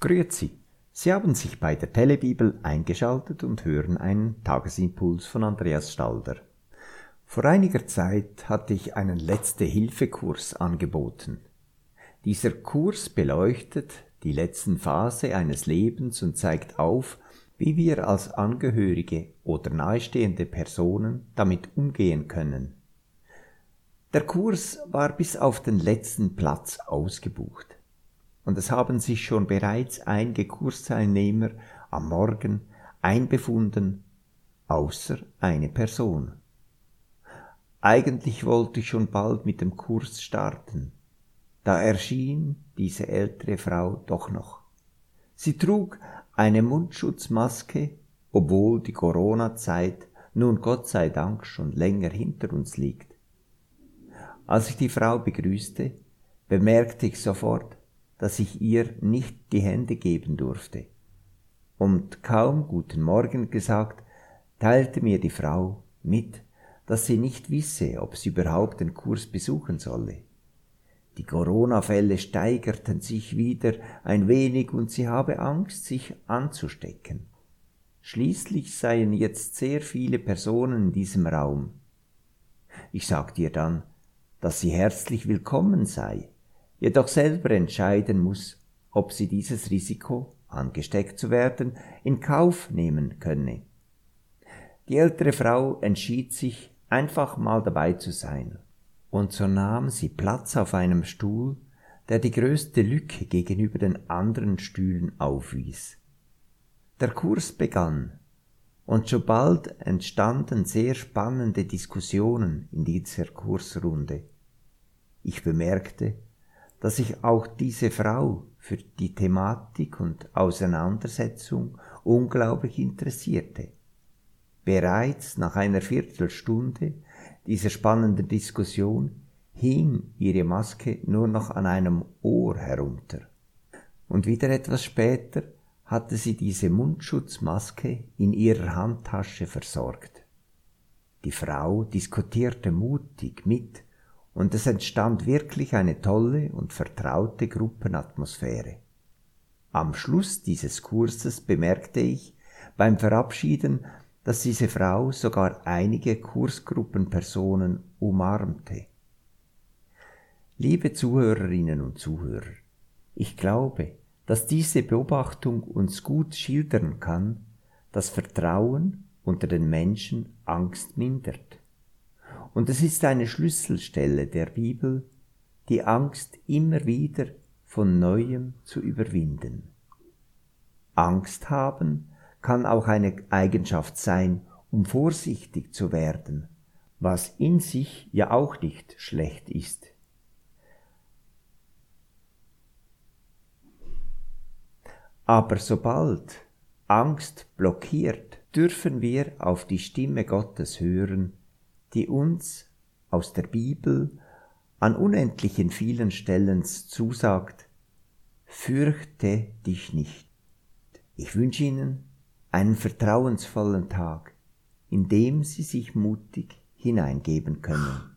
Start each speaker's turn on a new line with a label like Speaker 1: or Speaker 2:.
Speaker 1: Grüezi. Sie haben sich bei der Telebibel eingeschaltet und hören einen Tagesimpuls von Andreas Stalder. Vor einiger Zeit hatte ich einen Letzte-Hilfe-Kurs angeboten. Dieser Kurs beleuchtet die letzten Phase eines Lebens und zeigt auf, wie wir als Angehörige oder nahestehende Personen damit umgehen können. Der Kurs war bis auf den letzten Platz ausgebucht und es haben sich schon bereits einige Kursteilnehmer am Morgen einbefunden, außer eine Person. Eigentlich wollte ich schon bald mit dem Kurs starten, da erschien diese ältere Frau doch noch. Sie trug eine Mundschutzmaske, obwohl die Corona-Zeit nun Gott sei Dank schon länger hinter uns liegt. Als ich die Frau begrüßte, bemerkte ich sofort, dass ich ihr nicht die Hände geben durfte. Und kaum guten Morgen gesagt, teilte mir die Frau mit, dass sie nicht wisse, ob sie überhaupt den Kurs besuchen solle. Die Corona-Fälle steigerten sich wieder ein wenig und sie habe Angst, sich anzustecken. Schließlich seien jetzt sehr viele Personen in diesem Raum. Ich sagte ihr dann, dass sie herzlich willkommen sei, jedoch selber entscheiden muss, ob sie dieses Risiko, angesteckt zu werden, in Kauf nehmen könne. Die ältere Frau entschied sich, einfach mal dabei zu sein, und so nahm sie Platz auf einem Stuhl, der die größte Lücke gegenüber den anderen Stühlen aufwies. Der Kurs begann, und schon bald entstanden sehr spannende Diskussionen in dieser Kursrunde. Ich bemerkte, dass sich auch diese Frau für die Thematik und Auseinandersetzung unglaublich interessierte. Bereits nach einer Viertelstunde dieser spannenden Diskussion hing ihre Maske nur noch an einem Ohr herunter. Und wieder etwas später hatte sie diese Mundschutzmaske in ihrer Handtasche versorgt. Die Frau diskutierte mutig mit und es entstand wirklich eine tolle und vertraute Gruppenatmosphäre. Am Schluss dieses Kurses bemerkte ich beim Verabschieden, dass diese Frau sogar einige Kursgruppenpersonen umarmte. Liebe Zuhörerinnen und Zuhörer, ich glaube, dass diese Beobachtung uns gut schildern kann, dass Vertrauen unter den Menschen Angst mindert. Und es ist eine Schlüsselstelle der Bibel, die Angst immer wieder von neuem zu überwinden. Angst haben kann auch eine Eigenschaft sein, um vorsichtig zu werden, was in sich ja auch nicht schlecht ist. Aber sobald Angst blockiert, dürfen wir auf die Stimme Gottes hören, die uns aus der Bibel an unendlichen vielen Stellen zusagt, fürchte dich nicht. Ich wünsche Ihnen einen vertrauensvollen Tag, in dem Sie sich mutig hineingeben können.